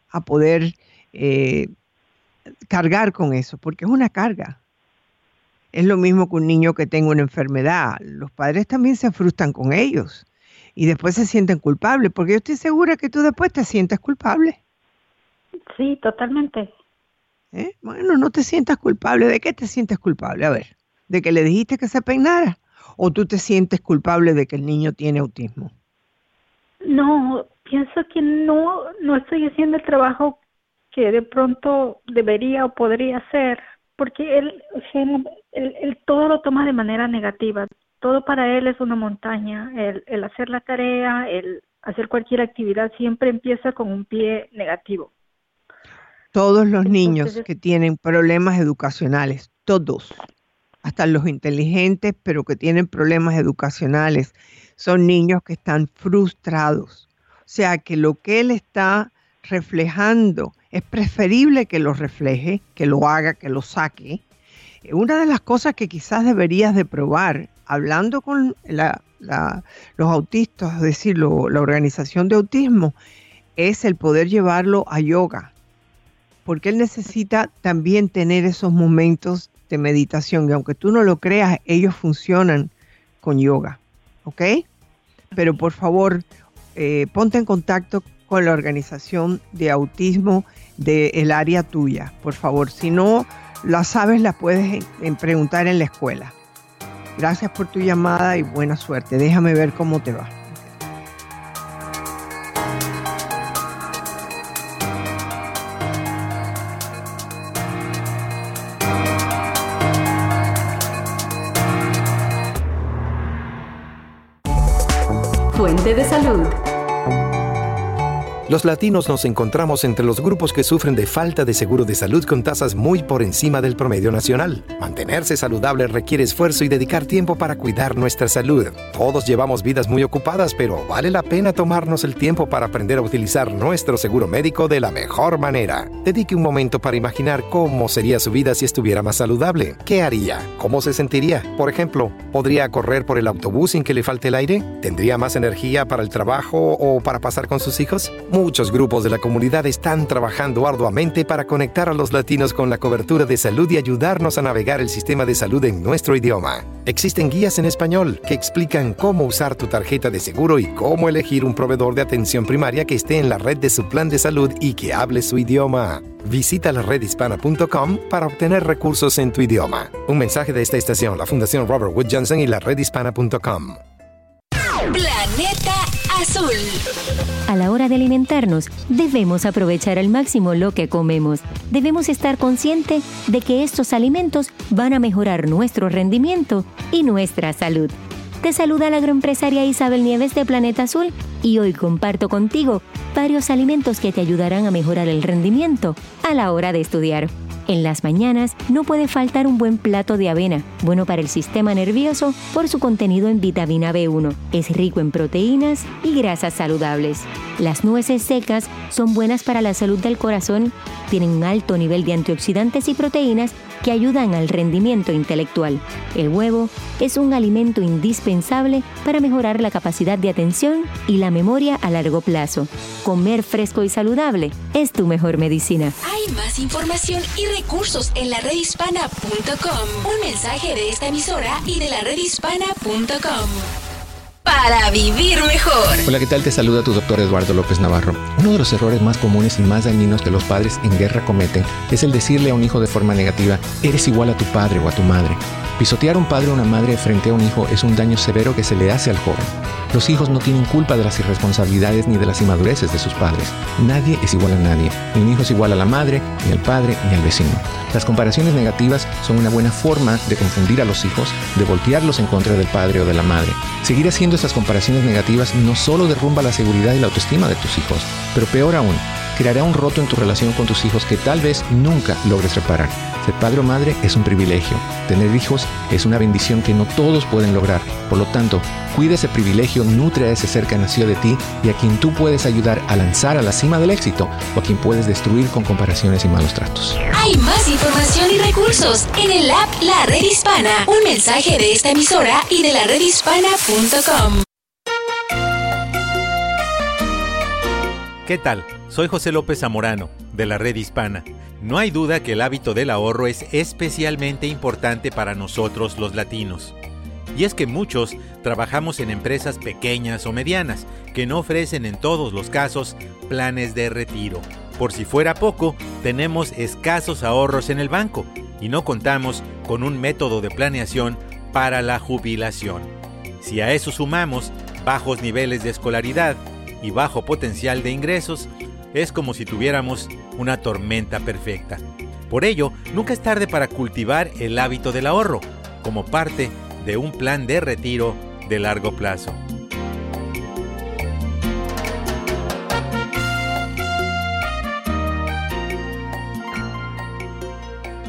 a poder eh, cargar con eso, porque es una carga. Es lo mismo que un niño que tenga una enfermedad. Los padres también se frustran con ellos y después se sienten culpables, porque yo estoy segura que tú después te sientes culpable. Sí, totalmente. ¿Eh? Bueno, no te sientas culpable. ¿De qué te sientes culpable? A ver, ¿de que le dijiste que se peinara? ¿O tú te sientes culpable de que el niño tiene autismo? No, pienso que no, no estoy haciendo el trabajo que de pronto debería o podría hacer porque él, él, todo lo toma de manera negativa. Todo para él es una montaña. El, el hacer la tarea, el hacer cualquier actividad siempre empieza con un pie negativo. Todos los niños que tienen problemas educacionales, todos, hasta los inteligentes, pero que tienen problemas educacionales, son niños que están frustrados. O sea que lo que él está reflejando es preferible que lo refleje, que lo haga, que lo saque. Una de las cosas que quizás deberías de probar, hablando con los autistas, es decir, la organización de autismo, es el poder llevarlo a yoga, porque él necesita también tener esos momentos de meditación, y aunque tú no lo creas, ellos funcionan con yoga, ¿ok? Pero por favor, eh, ponte en contacto con la organización de autismo del área tuya. Por favor, si no la sabes, la puedes preguntar en la escuela. Gracias por tu llamada y buena suerte. Déjame ver cómo te va. Fuente de salud Los latinos nos encontramos entre los grupos que sufren de falta de seguro de salud con tasas muy por encima del promedio nacional. Mantenerse saludable requiere esfuerzo y dedicar tiempo para cuidar nuestra salud. Todos llevamos vidas muy ocupadas, pero vale la pena tomarnos el tiempo para aprender a utilizar nuestro seguro médico de la mejor manera. Dedique un momento para imaginar cómo sería su vida si estuviera más saludable. ¿Qué haría? ¿Cómo se sentiría? Por ejemplo, ¿podría correr por el autobús sin que le falte el aire? ¿Tendría más energía para el trabajo o para pasar con sus hijos? Muchos grupos de la comunidad están trabajando arduamente para conectar a los latinos con la cobertura de salud y ayudarnos a navegar el sistema de salud en nuestro idioma. Existen guías en español que explican cómo usar tu tarjeta de seguro y cómo elegir un proveedor de atención primaria que esté en la red de su plan de salud y que hable su idioma. Visita la redhispana.com para obtener recursos en tu idioma. Un mensaje de esta estación, la Fundación Robert Wood Johnson y la redhispana.com. Planeta A la hora de alimentarnos, debemos aprovechar al máximo lo que comemos. Debemos estar conscientes de que estos alimentos van a mejorar nuestro rendimiento y nuestra salud. Te saluda la agroempresaria Isabel Nieves de Planeta Azul y hoy comparto contigo varios alimentos que te ayudarán a mejorar el rendimiento a la hora de estudiar. En las mañanas no puede faltar un buen plato de avena, bueno para el sistema nervioso por su contenido en vitamina B1. Es rico en proteínas y grasas saludables. Las nueces secas son buenas para la salud del corazón, tienen un alto nivel de antioxidantes y proteínas que ayudan al rendimiento intelectual. El huevo es un alimento indispensable para mejorar la capacidad de atención y la memoria a largo plazo. Comer fresco y saludable es tu mejor medicina. Hay más información y recursos en la redhispana.com. Un mensaje de esta emisora y de la redhispana.com. Para vivir mejor. Hola, ¿qué tal? Te saluda tu doctor Eduardo López Navarro. Uno de los errores más comunes y más dañinos que los padres en guerra cometen es el decirle a un hijo de forma negativa, eres igual a tu padre o a tu madre. Pisotear a un padre o una madre frente a un hijo es un daño severo que se le hace al joven. Los hijos no tienen culpa de las irresponsabilidades ni de las inmadureces de sus padres. Nadie es igual a nadie. Ni un hijo es igual a la madre, ni al padre, ni al vecino. Las comparaciones negativas son una buena forma de confundir a los hijos, de voltearlos en contra del padre o de la madre. Seguir haciendo estas comparaciones negativas no solo derrumba la seguridad y la autoestima de tus hijos, pero peor aún, creará un roto en tu relación con tus hijos que tal vez nunca logres reparar. Ser padre o madre es un privilegio. Tener hijos es una bendición que no todos pueden lograr. Por lo tanto, cuida ese privilegio, nutre a ese ser que nació de ti y a quien tú puedes ayudar a lanzar a la cima del éxito o a quien puedes destruir con comparaciones y malos tratos. Hay más información y recursos en el app La Red Hispana. Un mensaje de esta emisora y de la redhispana.com. ¿Qué tal? Soy José López Zamorano, de la Red Hispana. No hay duda que el hábito del ahorro es especialmente importante para nosotros los latinos. Y es que muchos trabajamos en empresas pequeñas o medianas que no ofrecen en todos los casos planes de retiro. Por si fuera poco, tenemos escasos ahorros en el banco y no contamos con un método de planeación para la jubilación. Si a eso sumamos bajos niveles de escolaridad y bajo potencial de ingresos, es como si tuviéramos una tormenta perfecta. Por ello, nunca es tarde para cultivar el hábito del ahorro, como parte de un plan de retiro de largo plazo.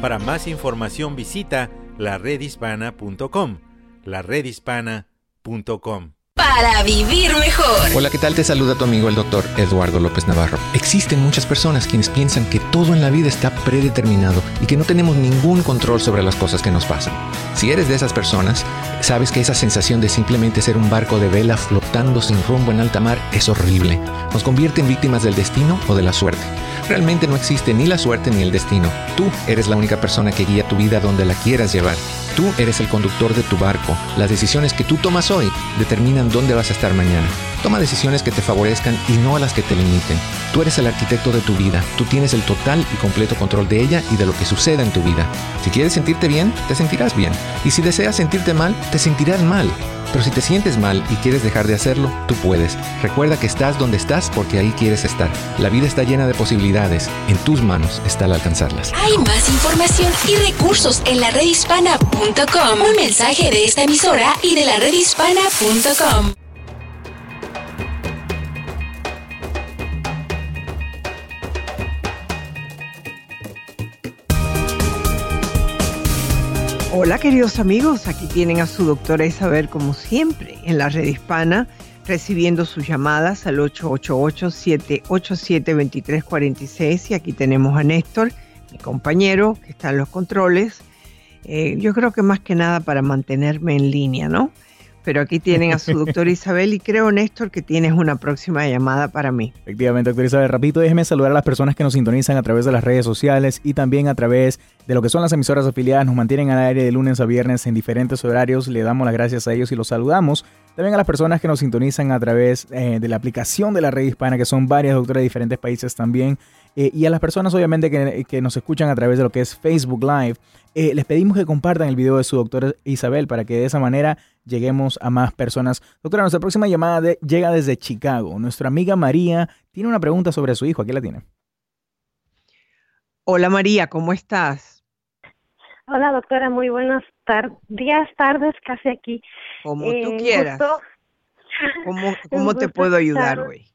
Para más información visita laredhispana.com. laredhispana.com. Para vivir mejor. Hola, ¿qué tal? Te saluda tu amigo el doctor Eduardo López Navarro. Existen muchas personas quienes piensan que todo en la vida está predeterminado y que no tenemos ningún control sobre las cosas que nos pasan. Si eres de esas personas, sabes que esa sensación de simplemente ser un barco de vela flotando sin rumbo en alta mar es horrible. Nos convierte en víctimas del destino o de la suerte. Realmente no existe ni la suerte ni el destino. Tú eres la única persona que guía tu vida donde la quieras llevar. Tú eres el conductor de tu barco. Las decisiones que tú tomas hoy determinan dónde vas a estar mañana. Toma decisiones que te favorezcan y no las que te limiten. Tú eres el arquitecto de tu vida. Tú tienes el total y completo control de ella y de lo que suceda en tu vida. Si quieres sentirte bien, te sentirás bien. Y si deseas sentirte mal, te sentirás mal. Pero si te sientes mal y quieres dejar de hacerlo, tú puedes. Recuerda que estás donde estás porque ahí quieres estar. La vida está llena de posibilidades. En tus manos está el alcanzarlas. Hay más información y recursos en la redhispana.com. Un mensaje de esta emisora y de la redhispana.com. Hola queridos amigos, aquí tienen a su doctora Isabel como siempre en la red hispana recibiendo sus llamadas al 888-787-2346 y aquí tenemos a Néstor, mi compañero que está en los controles. Eh, yo creo que más que nada para mantenerme en línea, ¿no? Pero aquí tienen a su (laughs) doctora Isabel y creo, Néstor, que tienes una próxima llamada para mí. Efectivamente, doctora Isabel. Rapidito, déjeme saludar a las personas que nos sintonizan a través de las redes sociales y también a través de lo que son las emisoras afiliadas. Nos mantienen al aire de lunes a viernes en diferentes horarios. Le damos las gracias a ellos y los saludamos. También a las personas que nos sintonizan a través eh, de la aplicación de la red hispana, que son varias doctoras de diferentes países también. Eh, y a las personas obviamente que, nos escuchan a través de lo que es Facebook Live, eh, les pedimos que compartan el video de su doctora Isabel para que de esa manera lleguemos a más personas. Doctora, nuestra próxima llamada llega desde Chicago. Nuestra amiga María tiene una pregunta sobre su hijo. Aquí la tiene. Hola María, ¿cómo estás? Hola doctora, muy buenas tardes, días, tardes, casi aquí. Como tú eh, quieras. ¿Cómo, (laughs) cómo te puedo ayudar hoy?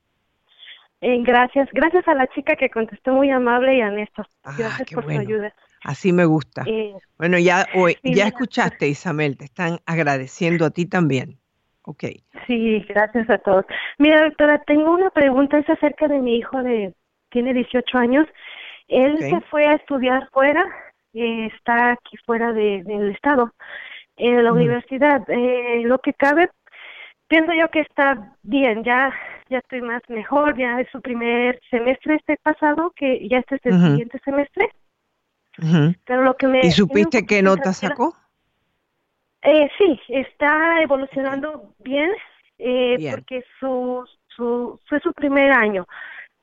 Eh, gracias, gracias a la chica que contestó muy amable y a Néstor. Ah, gracias por su ayuda. Así me gusta. Eh, bueno, ya hoy, ya escuchaste, Isabel, te están agradeciendo a ti también. Ok. Sí, gracias a todos. Mira, doctora, tengo una pregunta, es acerca de mi hijo de, tiene 18 años. Él se fue a estudiar fuera, eh, está aquí fuera de, del estado, en la universidad. Eh, lo que cabe, pienso yo que está bien, ya ya estoy más mejor, ya es su primer semestre este pasado, que ya este es el siguiente semestre. Pero lo que me ¿Y supiste qué nota sacó? Eh, sí, está evolucionando bien, eh, porque su, su, fue su primer año.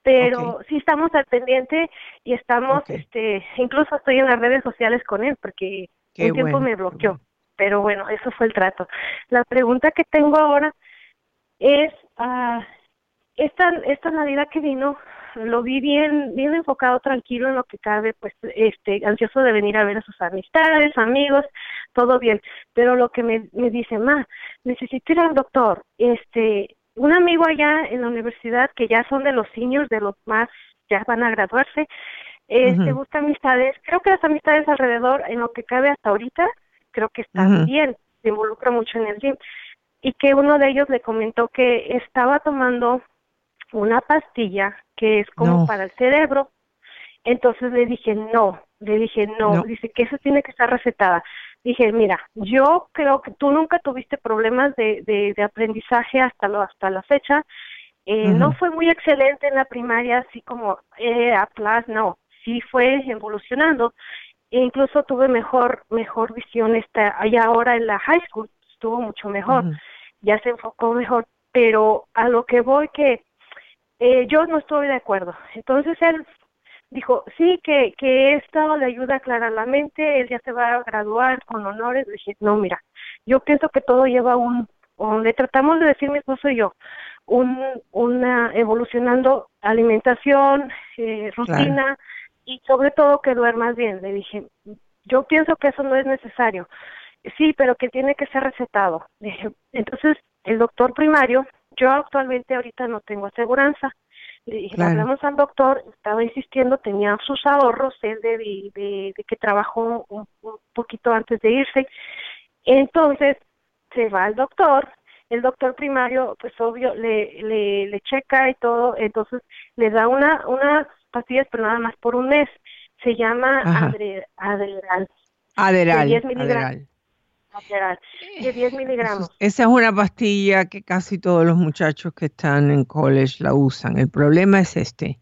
Pero sí estamos al pendiente y estamos, este, incluso estoy en las redes sociales con él porque un tiempo me bloqueó. Pero bueno, eso fue el trato. La pregunta que tengo ahora es, uh, esta, esta Navidad que vino, lo vi bien, bien enfocado, tranquilo en lo que cabe, pues, este, ansioso de venir a ver a sus amistades, amigos, todo bien. Pero lo que me, me dice, ma, necesito ir al doctor. Este, un amigo allá en la universidad, que ya son de los seniors, de los más, ya van a graduarse, este, busca amistades. Creo que las amistades alrededor, en lo que cabe hasta ahorita, creo que están bien, se involucra mucho en el gym. Y que uno de ellos le comentó que estaba tomando una pastilla que es como para el cerebro. Entonces le dije, no, le dije, no. dice que eso tiene que estar recetada. Dije, mira, yo creo que tú nunca tuviste problemas de, de, aprendizaje hasta, lo, hasta la fecha. Eh, no fue muy excelente en la primaria, así como eh, a plus, no, sí fue evolucionando. E incluso tuve mejor, mejor visión esta, allá ahora en la high school, estuvo mucho mejor, ya se enfocó mejor, pero a lo que voy que eh, yo no estoy de acuerdo. Entonces él dijo, sí, que, que esto le ayuda a aclarar la mente, él ya se va a graduar con honores. Le dije, no, mira, yo pienso que todo lleva un, le tratamos de decir mi esposo y yo, un, una evolucionando alimentación, eh, rutina y sobre todo que duermas bien. Le dije, yo pienso que eso no es necesario. Sí, pero que tiene que ser recetado. Dije, entonces el doctor primario yo actualmente ahorita no tengo aseguranza. Le hablamos al doctor, estaba insistiendo, tenía sus ahorros, él de, de, que trabajó un, poquito antes de irse. Entonces, se va al doctor, el doctor primario, pues obvio, le, le, le checa y todo, entonces le da una, unas pastillas, pero nada más por un mes. Se llama. 10 miligramos de 10 miligramos. Esa es una pastilla que casi todos los muchachos que están en college la usan. El problema es este.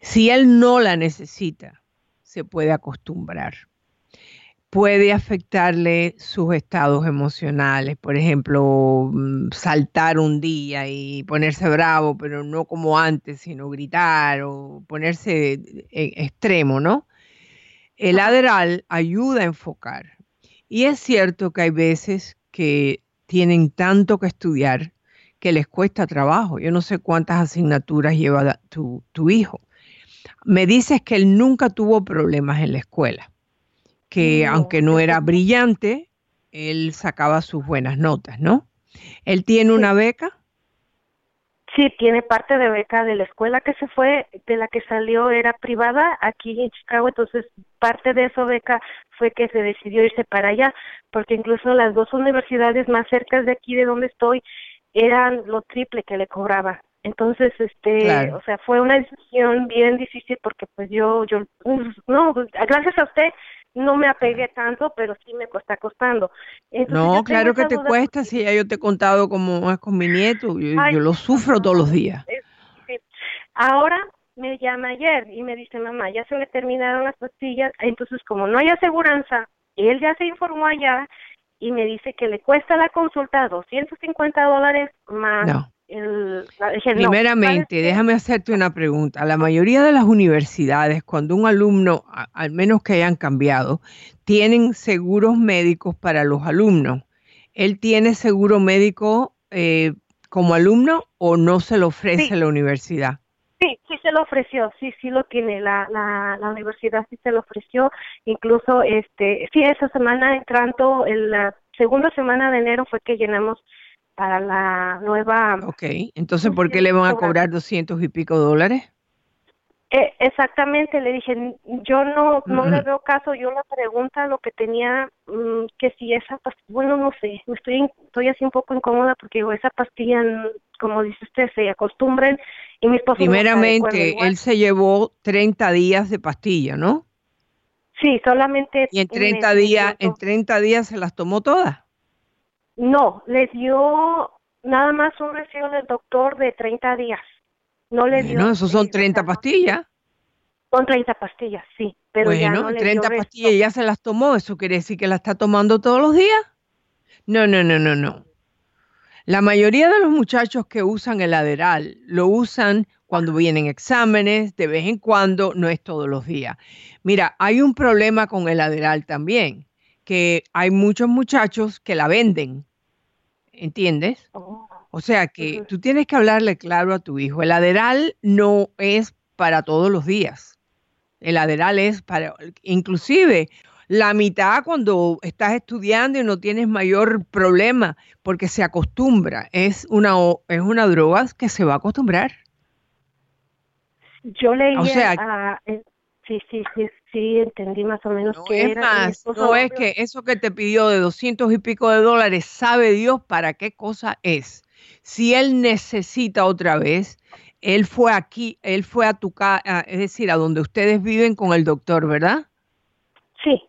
Si él no la necesita, se puede acostumbrar. Puede afectarle sus estados emocionales, por ejemplo, mm, saltar un día y ponerse bravo, pero no como antes, sino gritar o ponerse e, extremo, ¿no? El Adderall ayuda a enfocar y es cierto que hay veces que tienen tanto que estudiar que les cuesta trabajo. Yo no sé cuántas asignaturas lleva tu, tu hijo. Me dices que él nunca tuvo problemas en la escuela, que aunque no era brillante, él sacaba sus buenas notas, ¿no? ¿Él tiene una beca? Sí, tiene parte de beca de la escuela que se fue, de la que salió era privada aquí en Chicago, entonces parte de esa beca fue que se decidió irse para allá, porque incluso las dos universidades más cercas de aquí de donde estoy eran lo triple que le cobraba. Entonces, este, o sea, fue una decisión bien difícil porque pues yo, yo, no, gracias a usted no me apegué tanto, pero sí me está costando. no, claro que te cuesta, si ya yo te he contado cómo es con mi nieto, yo, lo sufro todos los días. Ahora me llama ayer y me dice, mamá, ya se me terminaron las pastillas, entonces como no hay aseguranza, él ya se informó allá y me dice que le cuesta la consulta 250 dólares más Primeramente, déjame hacerte una pregunta. La mayoría de las universidades, cuando un alumno, al menos que hayan cambiado, tienen seguros médicos para los alumnos. ¿Él tiene seguro médico eh, como alumno o no se lo ofrece la universidad? Sí, sí se lo ofreció, sí, sí lo tiene, la, la, la universidad sí se lo ofreció, incluso, este, sí, esa semana entrando, en la segunda semana de enero fue que llenamos para la nueva... Ok, entonces, ¿por qué le van a cobrar doscientos y pico dólares? Eh, exactamente, le dije, yo no no le veo caso, yo la pregunta lo que tenía, mm, que si esa pastilla, bueno, no sé, estoy, estoy así un poco incómoda porque digo, esa pastilla, como dice usted, se acostumbren y mi esposo... Primeramente, él se llevó 30 días de pastilla, ¿no? Sí, solamente... Y en 30 días, en 30 días se las tomó todas. No, le dio nada más un recibo del doctor de 30 días. No le dio. No, eso son 30 pastillas. Son 30 pastillas, sí. Pero bueno, ya no le 30 pastillas ya se las tomó. ¿Eso quiere decir que la está tomando todos los días? No, no, no, no, no. La mayoría de los muchachos que usan el Aderal lo usan cuando vienen exámenes, de vez en cuando, no es todos los días. Mira, hay un problema con el Aderal también que hay muchos muchachos que la venden, ¿entiendes? Oh. O sea que tú tienes que hablarle claro a tu hijo. El aderal no es para todos los días. El aderal es para, inclusive, la mitad cuando estás estudiando y no tienes mayor problema, porque se acostumbra. Es una, es una droga que se va a acostumbrar. Yo leí o sea, sí, sí, sí, sí, entendí más o menos que es Más, no es que eso que te pidió de doscientos y pico de dólares, sabe Dios para qué cosa es. Si él necesita otra vez, él fue aquí, él fue a tu casa, es decir, a donde ustedes viven con el doctor, ¿verdad? Sí.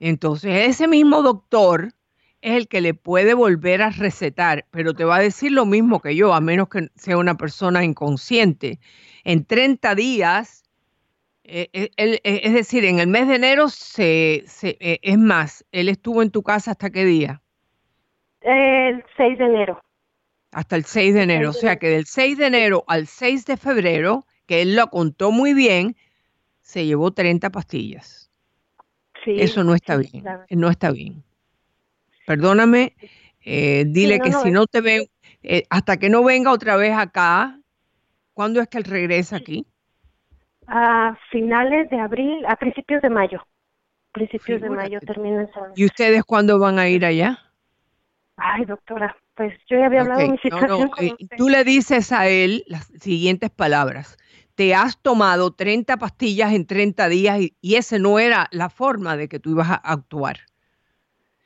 Entonces, ese mismo doctor es el que le puede volver a recetar, pero te va a decir lo mismo que yo, a menos que sea una persona inconsciente. En 30 días eh, eh, eh, es decir, en el mes de enero se, es más, él estuvo en tu casa hasta qué día? El 6 de enero. Hasta el 6 de enero, o sea que del 6 de enero al 6 de febrero, que él lo contó muy bien, se llevó 30 pastillas. Sí, Eso no está bien, no está bien. Perdóname, dile que si no te ven, hasta que no venga otra vez acá, ¿cuándo es que él regresa aquí? A finales de abril, a principios de mayo. Principios de mayo termina el ¿Y ustedes cuándo van a ir allá? Ay, doctora, pues yo ya había hablado de mi situación. Eh, tú le dices a él las siguientes palabras. Te has tomado 30 pastillas en 30 días y, y esa no era la forma de que tú ibas a actuar.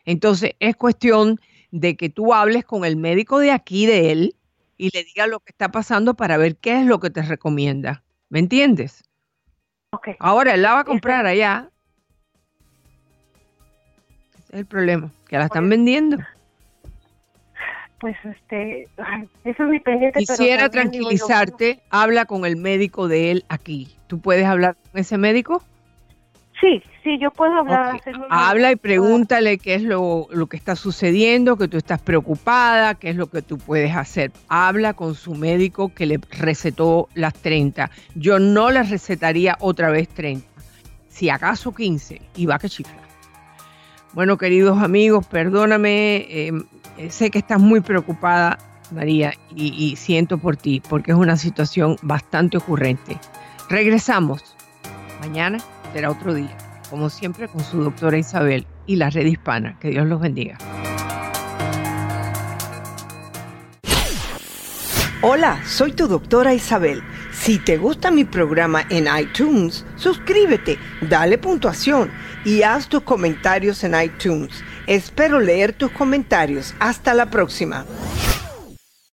Entonces, es cuestión de que tú hables con el médico de aquí, de él, y le digas lo que está pasando para ver qué es lo que te recomienda. ¿Me entiendes? Ahora él la va a comprar allá. Ese es el problema, que la están vendiendo. Pues este, eso es mi pendiente. Quisiera tranquilizarte, habla con el médico de él aquí. ¿Tú puedes hablar con ese médico? Sí, sí, yo puedo hablar. Habla y pregúntale qué es lo, lo, que está sucediendo, que tú estás preocupada, qué es lo que tú puedes hacer. Habla con su médico que le recetó las 30. Yo no le recetaría otra vez 30, si acaso 15, y va que chifla. Bueno, queridos amigos, perdóname, em, sé que estás muy preocupada, María, y, y siento por ti, porque es una situación bastante ocurrente. Regresamos mañana será otro día, como siempre con su doctora Isabel y la red hispana. Que Dios los bendiga. Hola, soy tu doctora Isabel. Si te gusta mi programa en iTunes, suscríbete, dale puntuación y haz tus comentarios en iTunes. Espero leer tus comentarios. Hasta la próxima.